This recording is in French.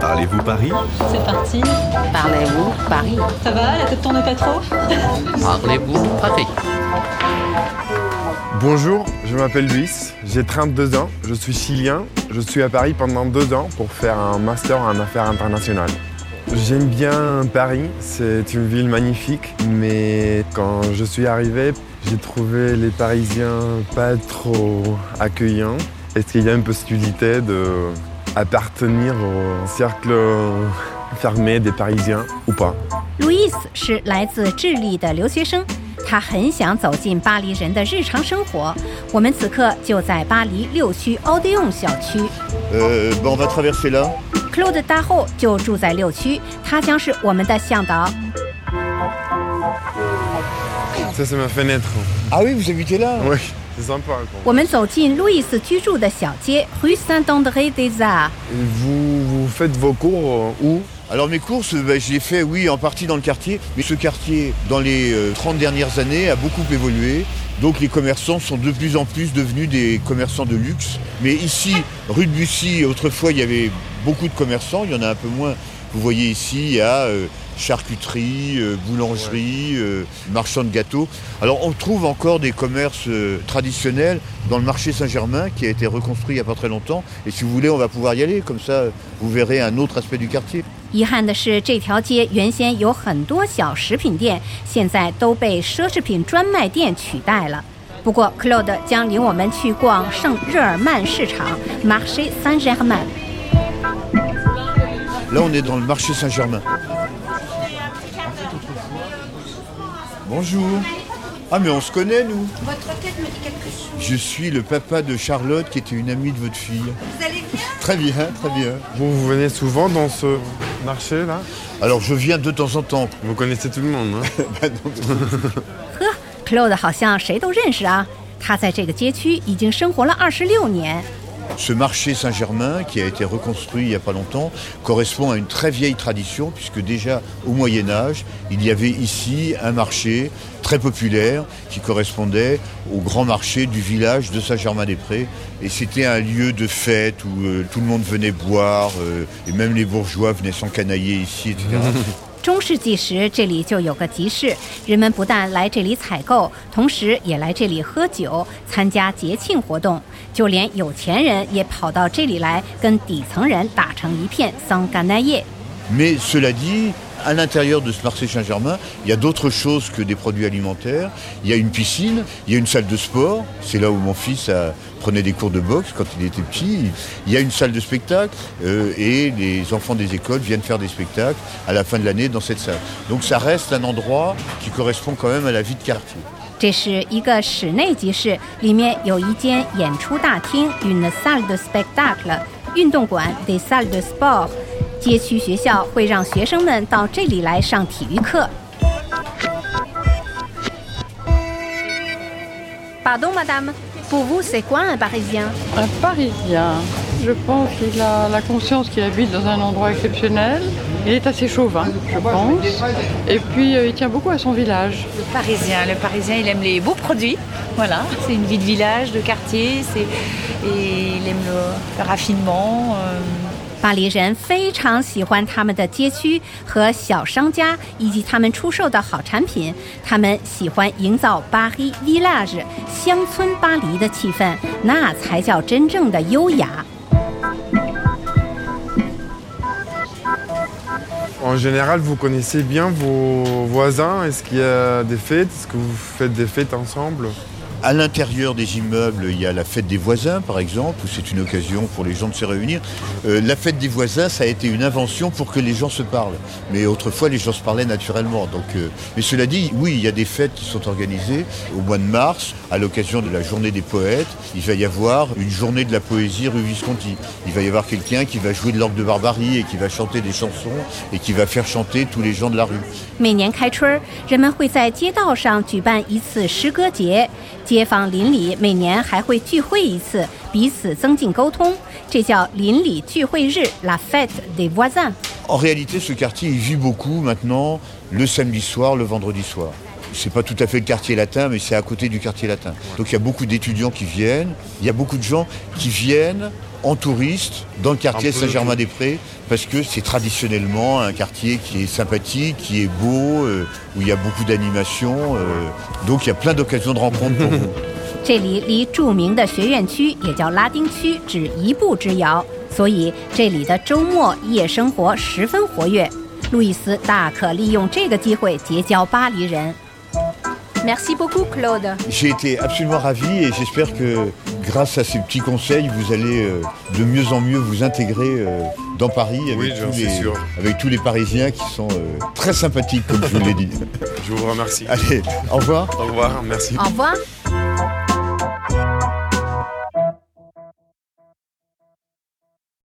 Parlez-vous Paris? C'est parti. Parlez-vous Paris? Ça va, la tête tourne pas trop? Parlez-vous Paris? Bonjour, je m'appelle Luis, j'ai 32 ans, je suis chilien, je suis à Paris pendant deux ans pour faire un master en affaires internationales. J'aime bien Paris, c'est une ville magnifique, mais quand je suis arrivé, j'ai trouvé les Parisiens pas trop accueillants. Est-ce qu'il y a une possibilité d'appartenir au cercle fermé des Parisiens ou pas 路易斯是来自智利的留学生，他很想走进巴黎人的日常生活。我们此刻就在巴黎六区奥德永小区。 Euh, ben, on va traverser là. Claude 大后就住在六区，他将是我们的向导。 Ça c'est ma fenêtre. Ah oui, vous habitez là Oui, c'est sympa. quoi. 我们走进路易斯居住的小街 Rue Saint-André des Arts。 Et Vous, vous faites vos cours euh, où Alors mes courses, ben, je les fais, oui, en partie dans le quartier. Mais ce quartier, dans les euh, 30 dernières années, a beaucoup évolué. Donc les commerçants sont de plus en plus devenus des commerçants de luxe. Mais ici, rue de Bussy, autrefois, il y avait beaucoup de commerçants. Il y en a un peu moins. Vous voyez ici, il y a euh, charcuterie, euh, boulangerie, euh, marchand de gâteaux. Alors on trouve encore des commerces euh, traditionnels dans le marché Saint-Germain qui a été reconstruit il n'y a pas très longtemps. Et si vous voulez, on va pouvoir y aller. Comme ça, vous verrez un autre aspect du quartier. 遗憾的是，这条街原先有很多小食品店，现在都被奢侈品专卖店取代了。不过，Claude 将领我们去逛圣日耳曼市场 （Marché Saint-Germain）。 Là, on est dans le marché Saint-Germain. Bonjour. Ah, mais on se connaît, nous Votre tête me dit quelque chose. Je suis le papa de Charlotte, qui était une amie de votre fille. Vous allez bien Très bien, très bien. Vous, vous venez souvent dans ce marché là Alors, je viens de temps en temps. Vous connaissez tout le monde, hein Bah, donc, 呵，Claude 好像谁都认识啊。他在这个街区已经生活了二十六年。 Ce marché Saint-Germain, qui a été reconstruit il n'y a pas longtemps, correspond à une très vieille tradition, puisque déjà au Moyen Âge, il y avait ici un marché très populaire qui correspondait au grand marché du village de Saint-Germain-des-Prés. Et c'était un lieu de fête où euh, tout le monde venait boire, euh, et même les bourgeois venaient s'encanailler ici, etc. 中世纪时，这里就有个集市，人们不但来这里采购，同时也来这里喝酒、参加节庆活动。就连有钱人也跑到这里来，跟底层人打成一片，桑干奈叶。Mais cela dit, à l'intérieur de ce marché Saint-Germain, il y a d'autres choses que des produits alimentaires. Il y a une piscine, il y a une salle de sport. C'est là où mon fils a- prenait des cours de boxe quand il était petit. Il y a une salle de spectacle euh, et les enfants des écoles viennent faire des spectacles à la fin de l'année dans cette salle. Donc ça reste un endroit qui correspond quand même à la vie de quartier. 这是一个室内集市，里面有一间演出大厅 （une salle de spectacle）、运动馆 （des salles de sport）。 街区学校会让学生们到这里来上体育课。Pardon, madame. Pour vous, c'est quoi un Parisien Un Parisien, je pense qu'il a la conscience qu'il habite dans un endroit exceptionnel. Il est assez chauvin, je pense. Et puis, euh, il tient beaucoup à son village. Le Parisien, le Parisien, il aime les beaux produits. Voilà, c'est une vie de village, de quartier, c'est et il aime le, le raffinement. euh, 巴黎人非常喜欢他们的街区和小商家以及他们出售的好产品，他们喜欢营造巴黎 village 乡村巴黎的气氛，那才叫真正的优雅。En général, vous connaissez bien vos voisins Est-ce qu'il y a des fêtes Est-ce que vous faites des fêtes ensemble À l'intérieur des immeubles, il y a la fête des voisins, par exemple, où c'est une occasion pour les gens de se réunir. Euh, la fête des voisins, ça a été une invention pour que les gens se parlent. Mais autrefois, les gens se parlaient naturellement. Donc, euh, mais cela dit, oui, il y a des fêtes qui sont organisées au mois de mars, à l'occasion de la journée des poètes. Il va y avoir une journée de la poésie rue Visconti. Il va y avoir quelqu'un qui va jouer de l'orgue de barbarie et qui va chanter des chansons et qui va faire chanter tous les gens de la rue. 每年开春儿，人们会在街道上举办一次诗歌节， 街坊邻里每年还会聚会一次，彼此增进沟通，这叫邻里聚会日 （La Fête des voisins）。En réalité, ce quartier, vit beaucoup maintenant le samedi soir, le vendredi soir. c'est pas tout à fait le quartier latin, mais c'est à côté du quartier latin. Donc il y a beaucoup d'étudiants qui viennent, il y a beaucoup de gens qui viennent en touriste dans le quartier Un peu Saint-Germain-des-Prés parce que c'est traditionnellement un quartier qui est sympathique, qui est beau, euh, où il y a beaucoup d'animation. euh, donc il y a plein d'occasions de rencontres pour vous. 这里离着名的学院区也叫拉丁区只一步之遥，所以这里的周末夜生活十分活跃。路易斯大可利用这个机会结交巴黎人。 Merci beaucoup, Claude. J'ai été absolument ravi et j'espère que grâce à ces petits conseils, vous allez euh, de mieux en mieux vous intégrer euh, dans Paris avec, Oui, j'en tous suis les, sûr. avec tous les Parisiens qui sont euh, très sympathiques, comme je vous l'ai dit. Je vous remercie. Allez, au revoir. Au revoir, merci. Au revoir.